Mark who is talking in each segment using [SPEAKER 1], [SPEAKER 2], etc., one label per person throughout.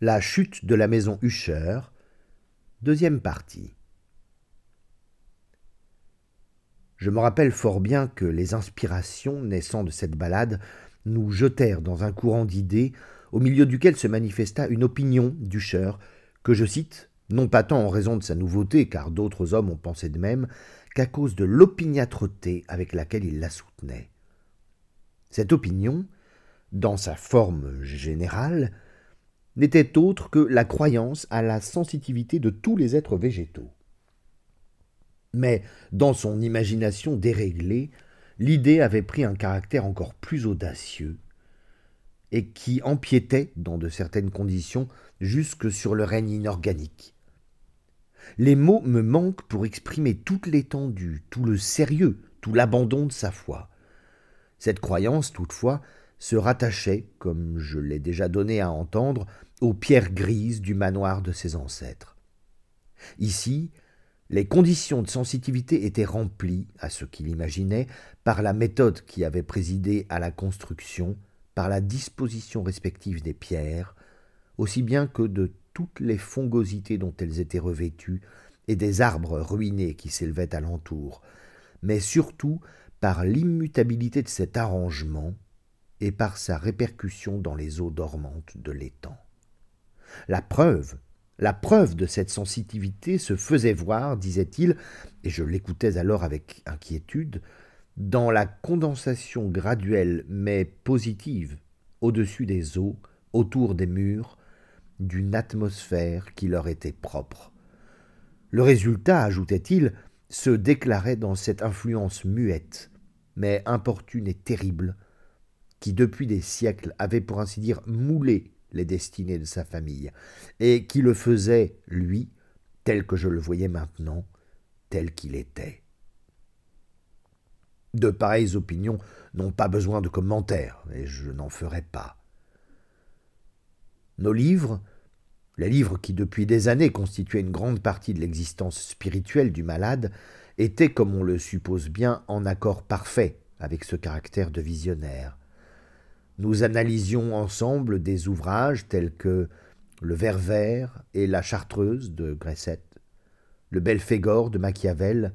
[SPEAKER 1] La chute de la maison Usher, deuxième partie. Je me rappelle fort bien que les inspirations naissant de cette balade nous jetèrent dans un courant d'idées au milieu duquel se manifesta une opinion d'Usher que je cite, non pas tant en raison de sa nouveauté, car d'autres hommes ont pensé de même, qu'à cause de l'opiniâtreté avec laquelle il la soutenait. Cette opinion, dans sa forme générale, n'était autre que la croyance à la sensitivité de tous les êtres végétaux. Mais dans son imagination déréglée, l'idée avait pris un caractère encore plus audacieux, et qui empiétait, dans de certaines conditions, jusque sur le règne inorganique. Les mots me manquent pour exprimer toute l'étendue, tout le sérieux, tout l'abandon de sa foi. Cette croyance, toutefois, se rattachait, comme je l'ai déjà donné à entendre, aux pierres grises du manoir de ses ancêtres. Ici, les conditions de sensitivité étaient remplies, à ce qu'il imaginait, par la méthode qui avait présidé à la construction, par la disposition respective des pierres, aussi bien que de toutes les fongosités dont elles étaient revêtues, et des arbres ruinés qui s'élevaient alentour, mais surtout par l'immutabilité de cet arrangement et par sa répercussion dans les eaux dormantes de l'étang. La preuve, la preuve de cette sensitivité se faisait voir, disait-il, et je l'écoutais alors avec inquiétude, dans la condensation graduelle mais positive au-dessus des eaux, autour des murs, d'une atmosphère qui leur était propre. Le résultat, ajoutait-il, se déclarait dans cette influence muette, mais importune et terrible, qui depuis des siècles avait pour ainsi dire moulé les destinées de sa famille, et qui le faisait, lui, tel que je le voyais maintenant, tel qu'il était. De pareilles opinions n'ont pas besoin de commentaires, et je n'en ferai pas. Nos livres, les livres qui depuis des années constituaient une grande partie de l'existence spirituelle du malade, étaient, comme on le suppose bien, en accord parfait avec ce caractère de visionnaire. Nous analysions ensemble des ouvrages tels que Le Ver vert et La Chartreuse de Gresset, Le Belphégor de Machiavel,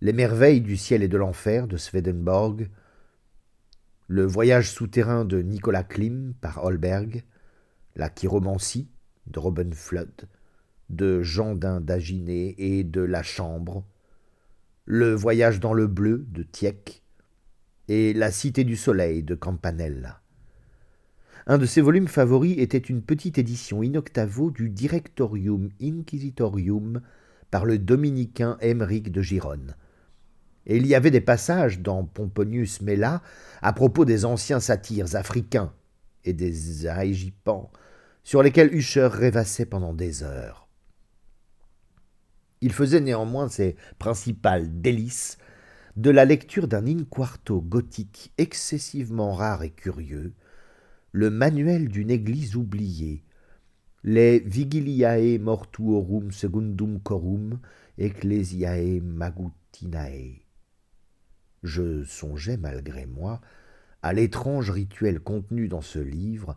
[SPEAKER 1] Les merveilles du ciel et de l'enfer de Swedenborg, Le voyage souterrain de Nicolas Klim par Holberg, La chiromancie de Robin Flood, de Jean d'Aginé et de La Chambre, Le voyage dans le bleu de Tieck, et La Cité du Soleil de Campanella. Un de ses volumes favoris était une petite édition in octavo du Directorium Inquisitorium par le dominicain Émeric de Gironne. Et il y avait des passages dans Pomponius Mela à propos des anciens satyres africains et des aégipans sur lesquels Usher rêvassait pendant des heures. Il faisait néanmoins ses principales délices de la lecture d'un in-quarto gothique excessivement rare et curieux, le manuel d'une église oubliée, les Vigiliae Mortuorum Secundum Corum Ecclesiae Magutinae. Je songeais malgré moi à l'étrange rituel contenu dans ce livre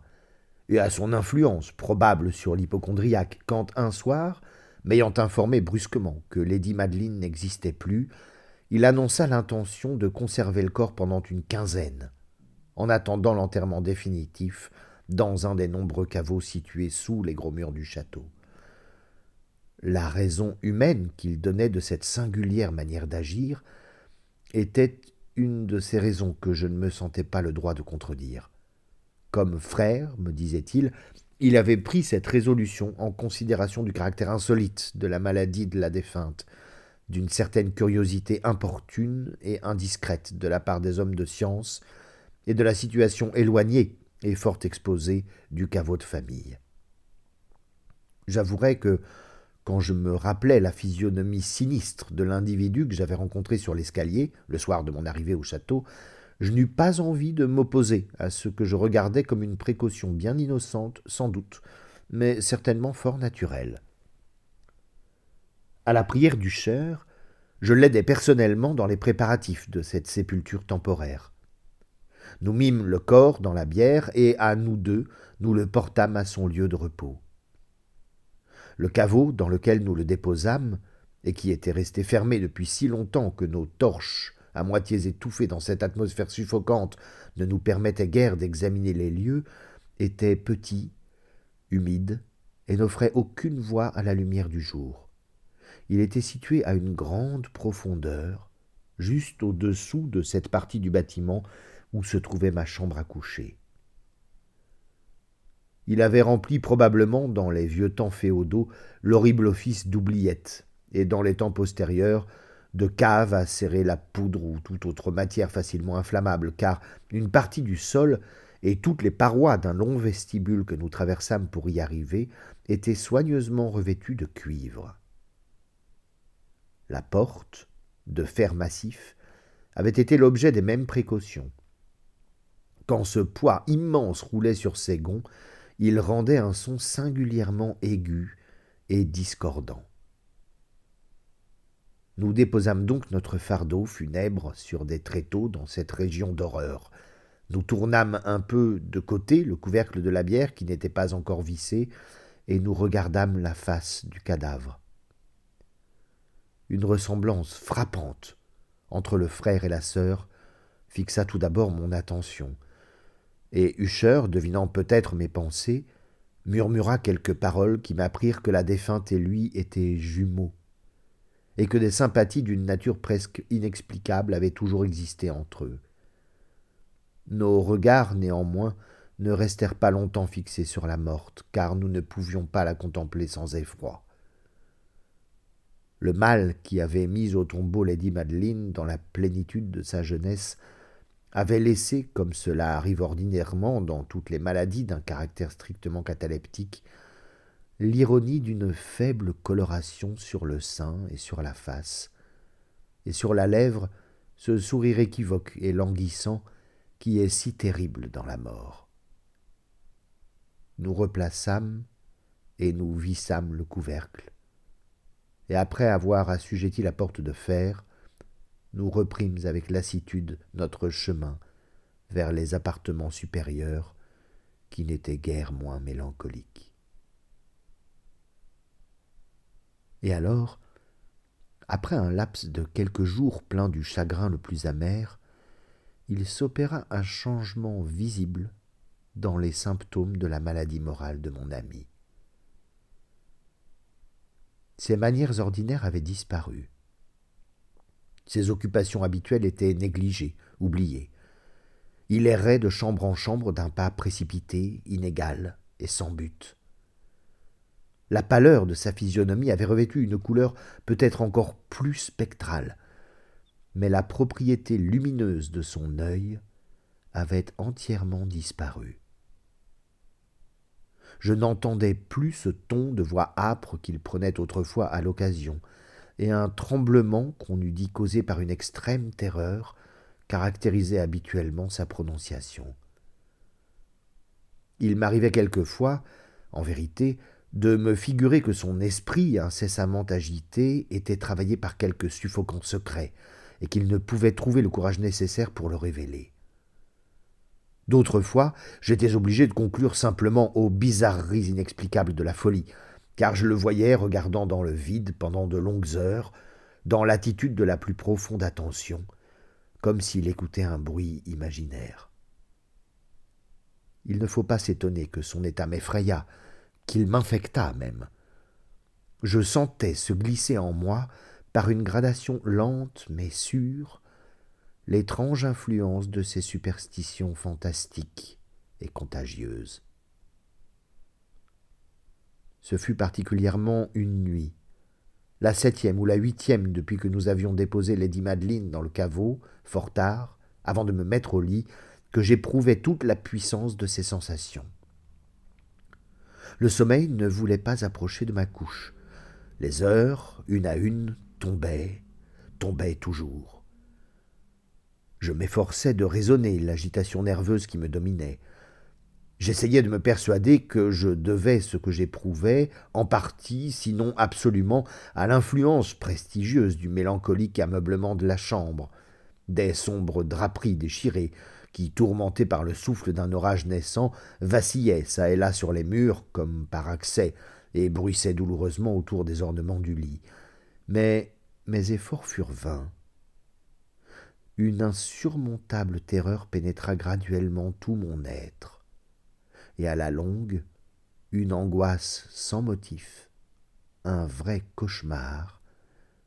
[SPEAKER 1] et à son influence probable sur l'hypochondriaque quand un soir, m'ayant informé brusquement que Lady Madeleine n'existait plus, il annonça l'intention de conserver le corps pendant une quinzaine, en attendant l'enterrement définitif dans un des nombreux caveaux situés sous les gros murs du château. La raison humaine qu'il donnait de cette singulière manière d'agir était une de ces raisons que je ne me sentais pas le droit de contredire. Comme frère, me disait-il, il avait pris cette résolution en considération du caractère insolite de la maladie de la défunte, d'une certaine curiosité importune et indiscrète de la part des hommes de science, et de la situation éloignée et fort exposée du caveau de famille. J'avouerai que, quand je me rappelais la physionomie sinistre de l'individu que j'avais rencontré sur l'escalier, le soir de mon arrivée au château, je n'eus pas envie de m'opposer à ce que je regardais comme une précaution bien innocente, sans doute, mais certainement fort naturelle. À la prière du Cher, je l'aidai personnellement dans les préparatifs de cette sépulture temporaire. Nous mîmes le corps dans la bière, et à nous deux, nous le portâmes à son lieu de repos. Le caveau dans lequel nous le déposâmes, et qui était resté fermé depuis si longtemps que nos torches, à moitié étouffées dans cette atmosphère suffocante, ne nous permettaient guère d'examiner les lieux, était petit, humide, et n'offrait aucune voie à la lumière du jour. Il était situé à une grande profondeur, juste au-dessous de cette partie du bâtiment où se trouvait ma chambre à coucher. Il avait rempli probablement dans les vieux temps féodaux l'horrible office d'oubliette, et dans les temps postérieurs de cave à serrer la poudre ou toute autre matière facilement inflammable, car une partie du sol et toutes les parois d'un long vestibule que nous traversâmes pour y arriver étaient soigneusement revêtues de cuivre. La porte, de fer massif, avait été l'objet des mêmes précautions. Quand ce poids immense roulait sur ses gonds, il rendait un son singulièrement aigu et discordant. Nous déposâmes donc notre fardeau funèbre sur des tréteaux dans cette région d'horreur. Nous tournâmes un peu de côté le couvercle de la bière qui n'était pas encore vissé, et nous regardâmes la face du cadavre. Une ressemblance frappante entre le frère et la sœur fixa tout d'abord mon attention, et Usher, devinant peut-être mes pensées, murmura quelques paroles qui m'apprirent que la défunte et lui étaient jumeaux et que des sympathies d'une nature presque inexplicable avaient toujours existé entre eux. Nos regards, néanmoins, ne restèrent pas longtemps fixés sur la morte, car nous ne pouvions pas la contempler sans effroi. Le mal qui avait mis au tombeau Lady Madeleine dans la plénitude de sa jeunesse avait laissé, comme cela arrive ordinairement dans toutes les maladies d'un caractère strictement cataleptique, l'ironie d'une faible coloration sur le sein et sur la face, et sur la lèvre ce sourire équivoque et languissant qui est si terrible dans la mort. Nous replaçâmes et nous vissâmes le couvercle, et après avoir assujetti la porte de fer, nous reprîmes avec lassitude notre chemin vers les appartements supérieurs qui n'étaient guère moins mélancoliques. Et alors, après un laps de quelques jours plein du chagrin le plus amer, il s'opéra un changement visible dans les symptômes de la maladie morale de mon ami. Ses manières ordinaires avaient disparu. Ses occupations habituelles étaient négligées, oubliées. Il errait de chambre en chambre d'un pas précipité, inégal et sans but. La pâleur de sa physionomie avait revêtu une couleur peut-être encore plus spectrale, mais la propriété lumineuse de son œil avait entièrement disparu. Je n'entendais plus ce ton de voix âpre qu'il prenait autrefois à l'occasion, et un tremblement qu'on eût dit causé par une extrême terreur caractérisait habituellement sa prononciation. Il m'arrivait quelquefois, en vérité, de me figurer que son esprit, incessamment agité, était travaillé par quelque suffocant secret, et qu'il ne pouvait trouver le courage nécessaire pour le révéler. D'autres fois, j'étais obligé de conclure simplement aux bizarreries inexplicables de la folie, car je le voyais regardant dans le vide pendant de longues heures, dans l'attitude de la plus profonde attention, comme s'il écoutait un bruit imaginaire. Il ne faut pas s'étonner que son état m'effrayât, qu'il m'infecta même. Je sentais se glisser en moi, par une gradation lente mais sûre, l'étrange influence de ces superstitions fantastiques et contagieuses. Ce fut particulièrement une nuit, la septième ou la huitième depuis que nous avions déposé Lady Madeleine dans le caveau, fort tard, avant de me mettre au lit, que j'éprouvais toute la puissance de ces sensations. Le sommeil ne voulait pas approcher de ma couche. Les heures, une à une, tombaient, tombaient toujours. Je m'efforçais de raisonner l'agitation nerveuse qui me dominait. J'essayais de me persuader que je devais ce que j'éprouvais, en partie, sinon absolument, à l'influence prestigieuse du mélancolique ameublement de la chambre, des sombres draperies déchirées, qui, tourmenté par le souffle d'un orage naissant, vacillait çà et là sur les murs, comme par accès, et bruissait douloureusement autour des ornements du lit. Mais mes efforts furent vains. Une insurmontable terreur pénétra graduellement tout mon être, et à la longue, une angoisse sans motif, un vrai cauchemar,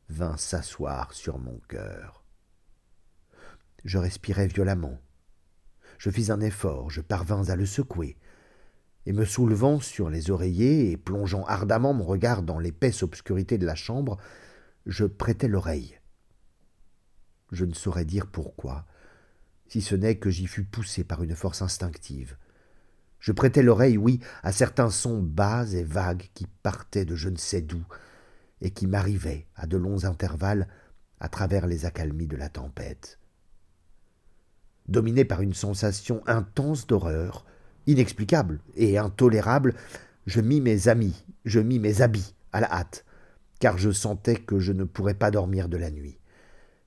[SPEAKER 1] vint s'asseoir sur mon cœur. Je respirai violemment. Je fis un effort, je parvins à le secouer, et me soulevant sur les oreillers et plongeant ardemment mon regard dans l'épaisse obscurité de la chambre, je prêtai l'oreille. Je ne saurais dire pourquoi, si ce n'est que j'y fus poussé par une force instinctive. Je prêtai l'oreille, oui, à certains sons bas et vagues qui partaient de je ne sais d'où, et qui m'arrivaient à de longs intervalles à travers les accalmies de la tempête dominé par une sensation intense d'horreur, inexplicable et intolérable, je mis mes amis, je mis mes habits à la hâte, car je sentais que je ne pourrais pas dormir de la nuit.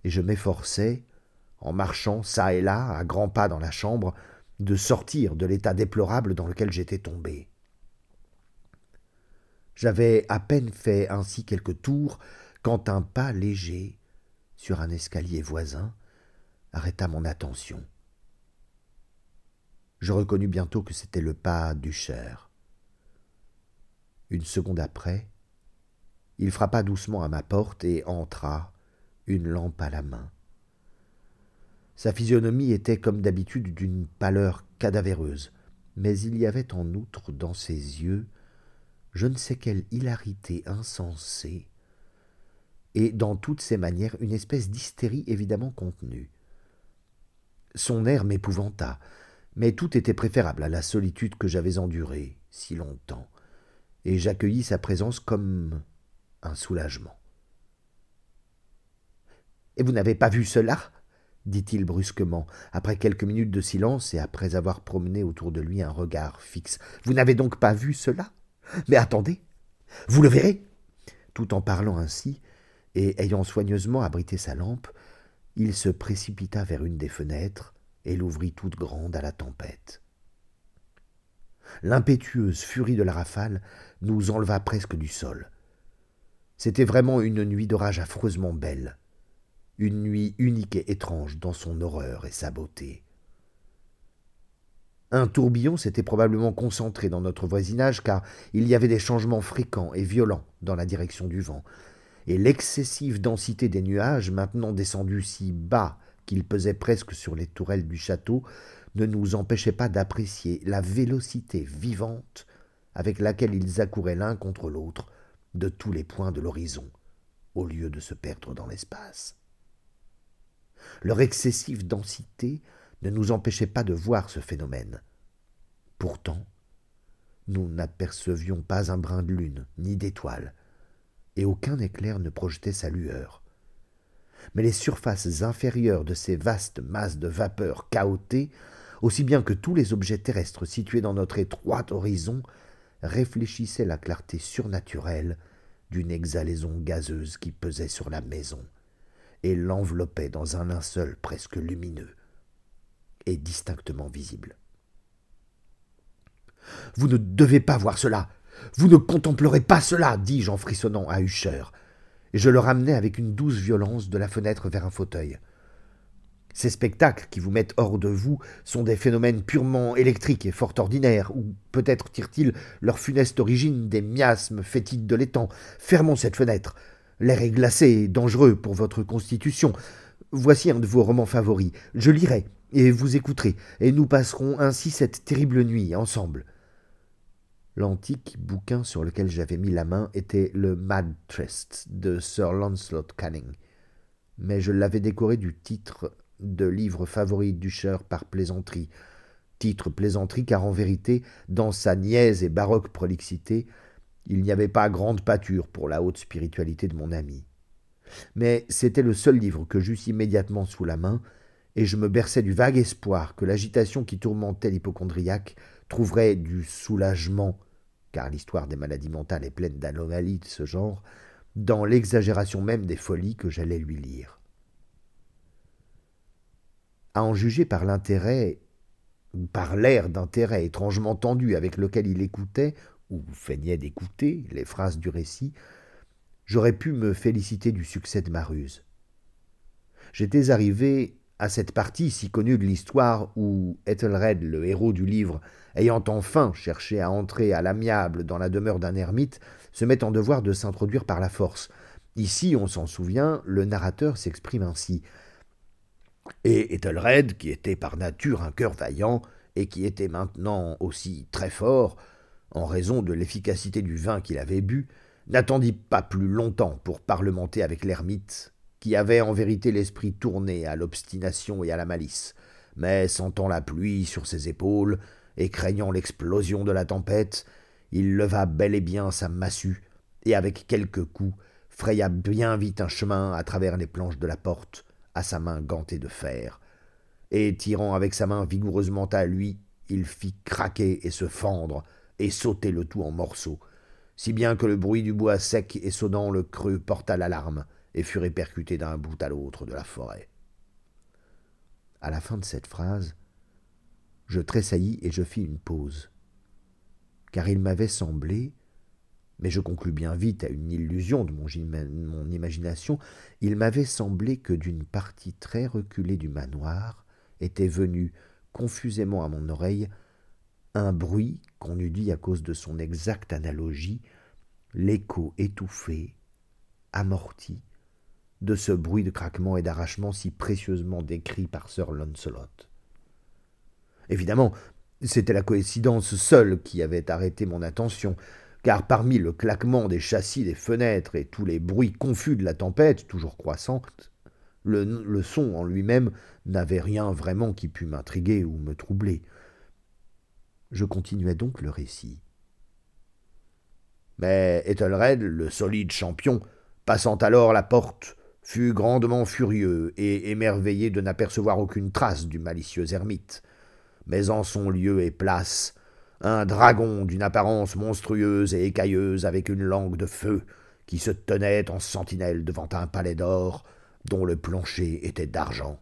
[SPEAKER 1] Et je m'efforçais, en marchant çà et là, à grands pas dans la chambre, de sortir de l'état déplorable dans lequel j'étais tombé. J'avais à peine fait ainsi quelques tours quand un pas léger, sur un escalier voisin, arrêta mon attention. Je reconnus bientôt que c'était le pas du cher. Une seconde après, il frappa doucement à ma porte et entra, une lampe à la main. Sa physionomie était comme d'habitude d'une pâleur cadavéreuse, mais il y avait en outre dans ses yeux je ne sais quelle hilarité insensée, et dans toutes ses manières une espèce d'hystérie évidemment contenue. Son air m'épouvanta, mais tout était préférable à la solitude que j'avais endurée si longtemps, et j'accueillis sa présence comme un soulagement. Et vous n'avez pas vu cela? dit-il brusquement, après quelques minutes de silence et après avoir promené autour de lui un regard fixe. Vous n'avez donc pas vu cela? Mais attendez, vous le verrez Tout en parlant ainsi, et ayant soigneusement abrité sa lampe, il se précipita vers une des fenêtres, et l'ouvrit toute grande à la tempête. L'impétueuse furie de la rafale nous enleva presque du sol. C'était vraiment une nuit d'orage affreusement belle, une nuit unique et étrange dans son horreur et sa beauté. Un tourbillon s'était probablement concentré dans notre voisinage car il y avait des changements fréquents et violents dans la direction du vent, et l'excessive densité des nuages, maintenant descendus si bas qu'il pesait presque sur les tourelles du château, ne nous empêchait pas d'apprécier la vélocité vivante avec laquelle ils accouraient l'un contre l'autre de tous les points de l'horizon, au lieu de se perdre dans l'espace. Leur excessive densité ne nous empêchait pas de voir ce phénomène. Pourtant, nous n'apercevions pas un brin de lune, ni d'étoile, et aucun éclair ne projetait sa lueur mais les surfaces inférieures de ces vastes masses de vapeur chaotées, aussi bien que tous les objets terrestres situés dans notre étroit horizon, réfléchissaient la clarté surnaturelle d'une exhalaison gazeuse qui pesait sur la maison et l'enveloppait dans un linceul presque lumineux et distinctement visible. Vous ne devez pas voir cela. Vous ne contemplerez pas cela, dis-je en frissonnant à et je le ramenai avec une douce violence de la fenêtre vers un fauteuil. Ces spectacles qui vous mettent hors de vous sont des phénomènes purement électriques et fort ordinaires, ou peut-être tirent-ils leur funeste origine des miasmes fétides de l'étang. Fermons cette fenêtre. L'air est glacé et dangereux pour votre constitution. Voici un de vos romans favoris. Je lirai, et vous écouterez, et nous passerons ainsi cette terrible nuit ensemble. L'antique bouquin sur lequel j'avais mis la main était le Mad Trust de Sir Lancelot Canning, mais je l'avais décoré du titre de livre favori d'Usher par plaisanterie. Titre plaisanterie car en vérité, dans sa niaise et baroque prolixité, il n'y avait pas grande pâture pour la haute spiritualité de mon ami. Mais c'était le seul livre que j'eus immédiatement sous la main, et je me berçais du vague espoir que l'agitation qui tourmentait l'hypochondriaque trouverait du soulagement, car l'histoire des maladies mentales est pleine d'anomalies de ce genre, dans l'exagération même des folies que j'allais lui lire. À en juger par l'intérêt par l'air d'intérêt étrangement tendu avec lequel il écoutait, ou feignait d'écouter, les phrases du récit, j'aurais pu me féliciter du succès de ma ruse. J'étais arrivé à cette partie si connue de l'histoire où Ethelred, le héros du livre, ayant enfin cherché à entrer à l'amiable dans la demeure d'un ermite, se met en devoir de s'introduire par la force. Ici, on s'en souvient, le narrateur s'exprime ainsi. Et Ethelred, qui était par nature un cœur vaillant, et qui était maintenant aussi très fort, en raison de l'efficacité du vin qu'il avait bu, n'attendit pas plus longtemps pour parlementer avec l'ermite, qui avait en vérité l'esprit tourné à l'obstination et à la malice, mais sentant la pluie sur ses épaules, et craignant l'explosion de la tempête, il leva bel et bien sa massue, et avec quelques coups fraya bien vite un chemin à travers les planches de la porte, à sa main gantée de fer, et tirant avec sa main vigoureusement à lui, il fit craquer et se fendre, et sauter le tout en morceaux, si bien que le bruit du bois sec et sonnant le creux porta l'alarme, et fut répercuté d'un bout à l'autre de la forêt. À la fin de cette phrase, je tressaillis et je fis une pause, car il m'avait semblé, mais je conclus bien vite à une illusion de mon, mon imagination, il m'avait semblé que d'une partie très reculée du manoir était venu confusément à mon oreille un bruit qu'on eût dit à cause de son exacte analogie, l'écho étouffé, amorti, de ce bruit de craquement et d'arrachement si précieusement décrit par sir Lancelot. Évidemment, c'était la coïncidence seule qui avait arrêté mon attention, car parmi le claquement des châssis des fenêtres et tous les bruits confus de la tempête, toujours croissante, le, le son en lui-même n'avait rien vraiment qui pût m'intriguer ou me troubler. Je continuai donc le récit. Mais Ethelred, le solide champion, passant alors la porte, fut grandement furieux et émerveillé de n'apercevoir aucune trace du malicieux ermite. Mais en son lieu et place, un dragon d'une apparence monstrueuse et écailleuse avec une langue de feu, qui se tenait en sentinelle devant un palais d'or, dont le plancher était d'argent.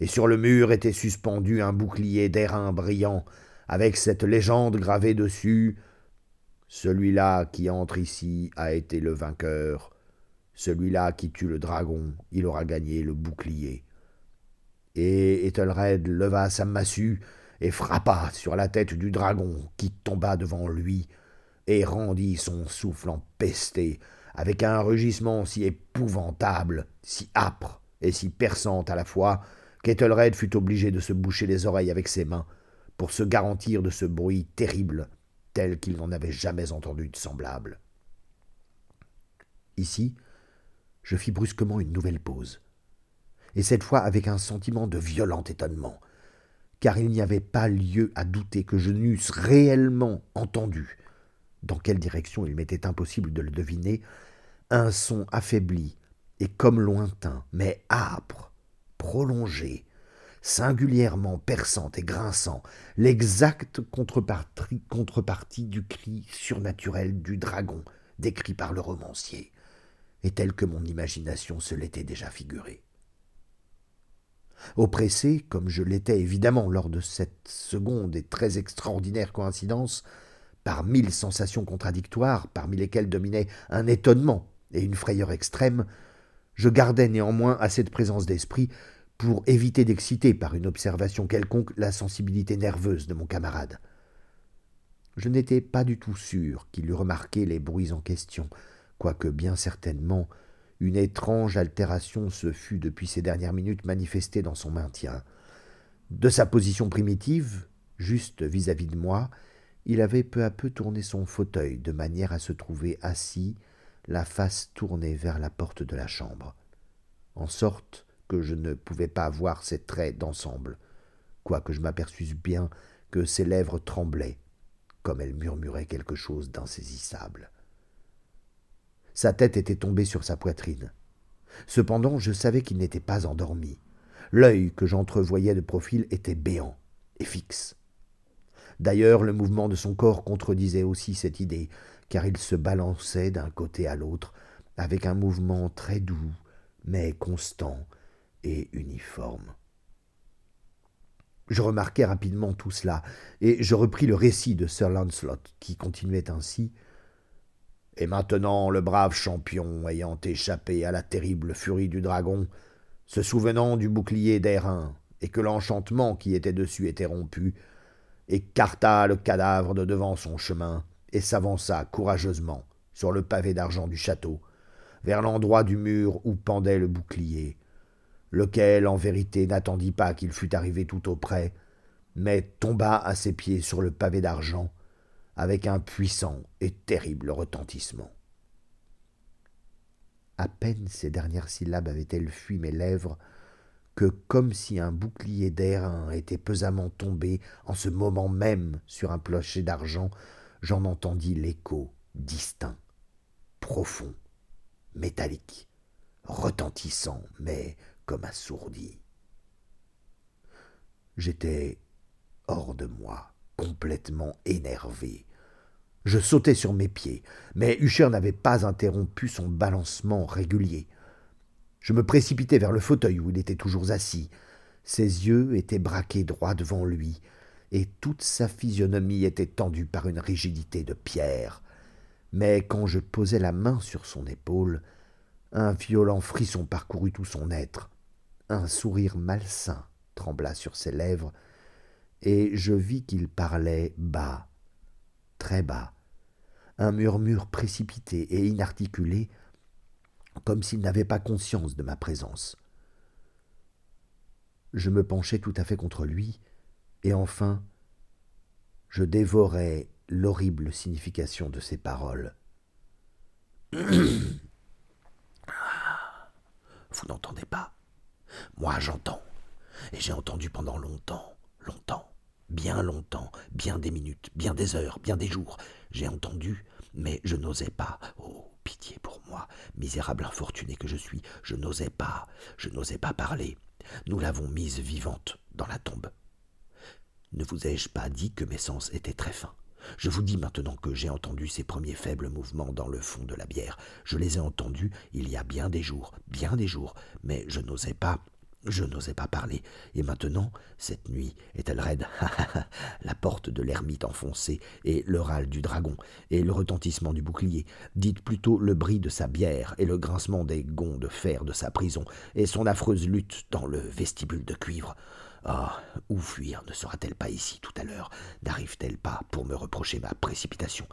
[SPEAKER 1] Et sur le mur était suspendu un bouclier d'airain brillant, avec cette légende gravée dessus Celui-là qui entre ici a été le vainqueur, celui-là qui tue le dragon, il aura gagné le bouclier. Et Ethelred leva sa massue et frappa sur la tête du dragon qui tomba devant lui et rendit son souffle empesté avec un rugissement si épouvantable, si âpre et si perçant à la fois qu'Ethelred fut obligé de se boucher les oreilles avec ses mains pour se garantir de ce bruit terrible tel qu'il n'en avait jamais entendu de semblable. Ici, je fis brusquement une nouvelle pause, et cette fois avec un sentiment de violent étonnement, car il n'y avait pas lieu à douter que je n'eusse réellement entendu, dans quelle direction il m'était impossible de le deviner, un son affaibli et comme lointain, mais âpre, prolongé, singulièrement perçant et grinçant, l'exacte contrepartie, du cri surnaturel du dragon décrit par le romancier et tel que mon imagination se l'était déjà figuré. Oppressé, comme je l'étais évidemment lors de cette seconde et très extraordinaire coïncidence, par mille sensations contradictoires, parmi lesquelles dominaient un étonnement et une frayeur extrême, je gardais néanmoins à cette présence d'esprit pour éviter d'exciter par une observation quelconque la sensibilité nerveuse de mon camarade. Je n'étais pas du tout sûr qu'il eût remarqué les bruits en question, quoique bien certainement une étrange altération se fût depuis ces dernières minutes manifestée dans son maintien. De sa position primitive, juste vis-à-vis de moi, il avait peu à peu tourné son fauteuil de manière à se trouver assis, la face tournée vers la porte de la chambre, en sorte que je ne pouvais pas voir ses traits d'ensemble, quoique je m'aperçusse bien que ses lèvres tremblaient, comme elles murmuraient quelque chose d'insaisissable. Sa tête était tombée sur sa poitrine. Cependant, je savais qu'il n'était pas endormi. L'œil que j'entrevoyais de profil était béant et fixe. D'ailleurs, le mouvement de son corps contredisait aussi cette idée, car il se balançait d'un côté à l'autre avec un mouvement très doux, mais constant et uniforme. Je remarquai rapidement tout cela, et je repris le récit de Sir Lancelot, qui continuait ainsi. Et maintenant, le brave champion, ayant échappé à la terrible furie du dragon, se souvenant du bouclier d'airain, et que l'enchantement qui était dessus était rompu, écarta le cadavre de devant son chemin, et s'avança courageusement sur le pavé d'argent du château, vers l'endroit du mur où pendait le bouclier, lequel en vérité n'attendit pas qu'il fût arrivé tout auprès, mais tomba à ses pieds sur le pavé d'argent, avec un puissant et terrible retentissement. À peine ces dernières syllabes avaient-elles fui mes lèvres, que, comme si un bouclier d'airain était pesamment tombé en ce moment même sur un clocher d'argent, j'en entendis l'écho distinct, profond, métallique, retentissant, mais comme assourdi. J'étais hors de moi, complètement énervé. Je sautai sur mes pieds, mais Hucher n'avait pas interrompu son balancement régulier. Je me précipitai vers le fauteuil où il était toujours assis. Ses yeux étaient braqués droit devant lui, et toute sa physionomie était tendue par une rigidité de pierre. Mais quand je posai la main sur son épaule, un violent frisson parcourut tout son être. Un sourire malsain trembla sur ses lèvres, et je vis qu'il parlait bas, très bas, un murmure précipité et inarticulé, comme s'il n'avait pas conscience de ma présence. Je me penchai tout à fait contre lui, et enfin je dévorai l'horrible signification de ses paroles. Vous n'entendez pas? Moi j'entends. Et j'ai entendu pendant longtemps, longtemps, bien longtemps, bien des minutes, bien des heures, bien des jours. J'ai entendu, mais je n'osais pas. Oh, pitié pour moi, misérable infortuné que je suis, je n'osais pas, je n'osais pas parler. Nous l'avons mise vivante dans la tombe. Ne vous ai-je pas dit que mes sens étaient très fins? Je vous dis maintenant que j'ai entendu ces premiers faibles mouvements dans le fond de la bière. Je les ai entendus il y a bien des jours, bien des jours, mais je n'osais pas, je n'osais pas parler. Et maintenant, cette nuit est-elle raide? La porte de l'ermite enfoncée, et le râle du dragon, et le retentissement du bouclier. Dites plutôt le bris de sa bière, et le grincement des gonds de fer de sa prison, et son affreuse lutte dans le vestibule de cuivre. Ah, où fuir? Ne sera-t-elle pas ici tout à l'heure? N'arrive-t-elle pas pour me reprocher ma précipitation?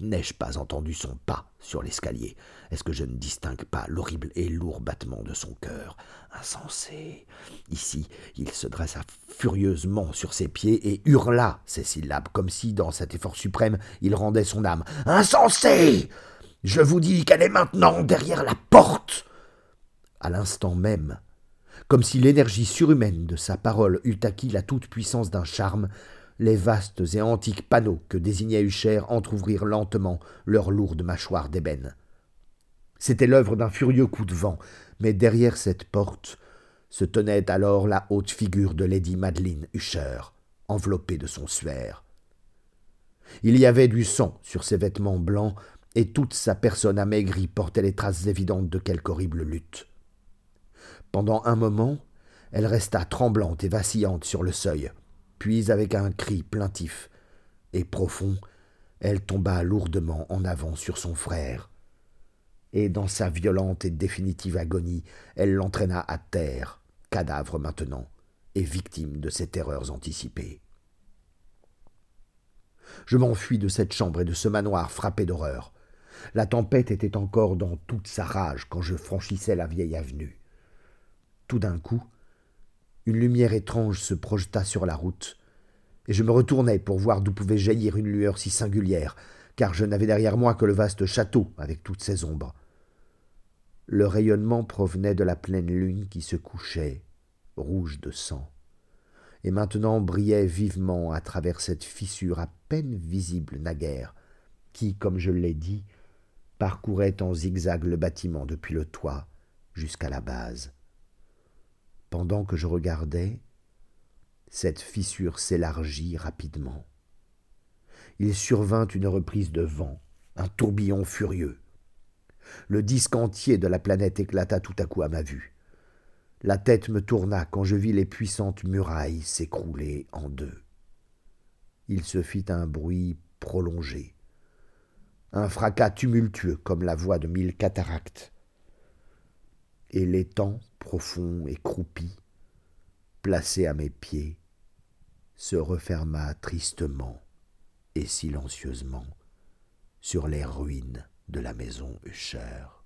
[SPEAKER 1] N'ai-je pas entendu son pas sur l'escalier? Est-ce que je ne distingue pas l'horrible et lourd battement de son cœur? Insensé. Ici, il se dressa furieusement sur ses pieds et hurla ces syllabes, comme si, dans cet effort suprême, il rendait son âme. Insensé! Je vous dis qu'elle est maintenant derrière la porte! À l'instant même, comme si l'énergie surhumaine de sa parole eût acquis la toute-puissance d'un charme, les vastes et antiques panneaux que désignait Hucher entr'ouvrirent lentement leurs lourdes mâchoires d'ébène. C'était l'œuvre d'un furieux coup de vent, mais derrière cette porte se tenait alors la haute figure de Lady Madeleine Hucher, enveloppée de son suaire. Il y avait du sang sur ses vêtements blancs, et toute sa personne amaigrie portait les traces évidentes de quelque horrible lutte. Pendant un moment, elle resta tremblante et vacillante sur le seuil, puis avec un cri plaintif et profond, elle tomba lourdement en avant sur son frère. Et dans sa violente et définitive agonie, elle l'entraîna à terre, cadavre maintenant, et victime de ses terreurs anticipées. Je m'enfuis de cette chambre et de ce manoir frappé d'horreur. La tempête était encore dans toute sa rage quand je franchissais la vieille avenue. Tout d'un coup, une lumière étrange se projeta sur la route, et je me retournai pour voir d'où pouvait jaillir une lueur si singulière, car je n'avais derrière moi que le vaste château avec toutes ses ombres. Le rayonnement provenait de la pleine lune qui se couchait, rouge de sang, et maintenant brillait vivement à travers cette fissure à peine visible naguère, qui, comme je l'ai dit, parcourait en zigzag le bâtiment depuis le toit jusqu'à la base. Pendant que je regardais, cette fissure s'élargit rapidement. Il survint une reprise de vent, un tourbillon furieux. Le disque entier de la planète éclata tout à coup à ma vue. La tête me tourna quand je vis les puissantes murailles s'écrouler en deux. Il se fit un bruit prolongé, un fracas tumultueux comme la voix de mille cataractes. Et l'étang profond et croupi, placé à mes pieds, se referma tristement et silencieusement sur les ruines de la maison Usher.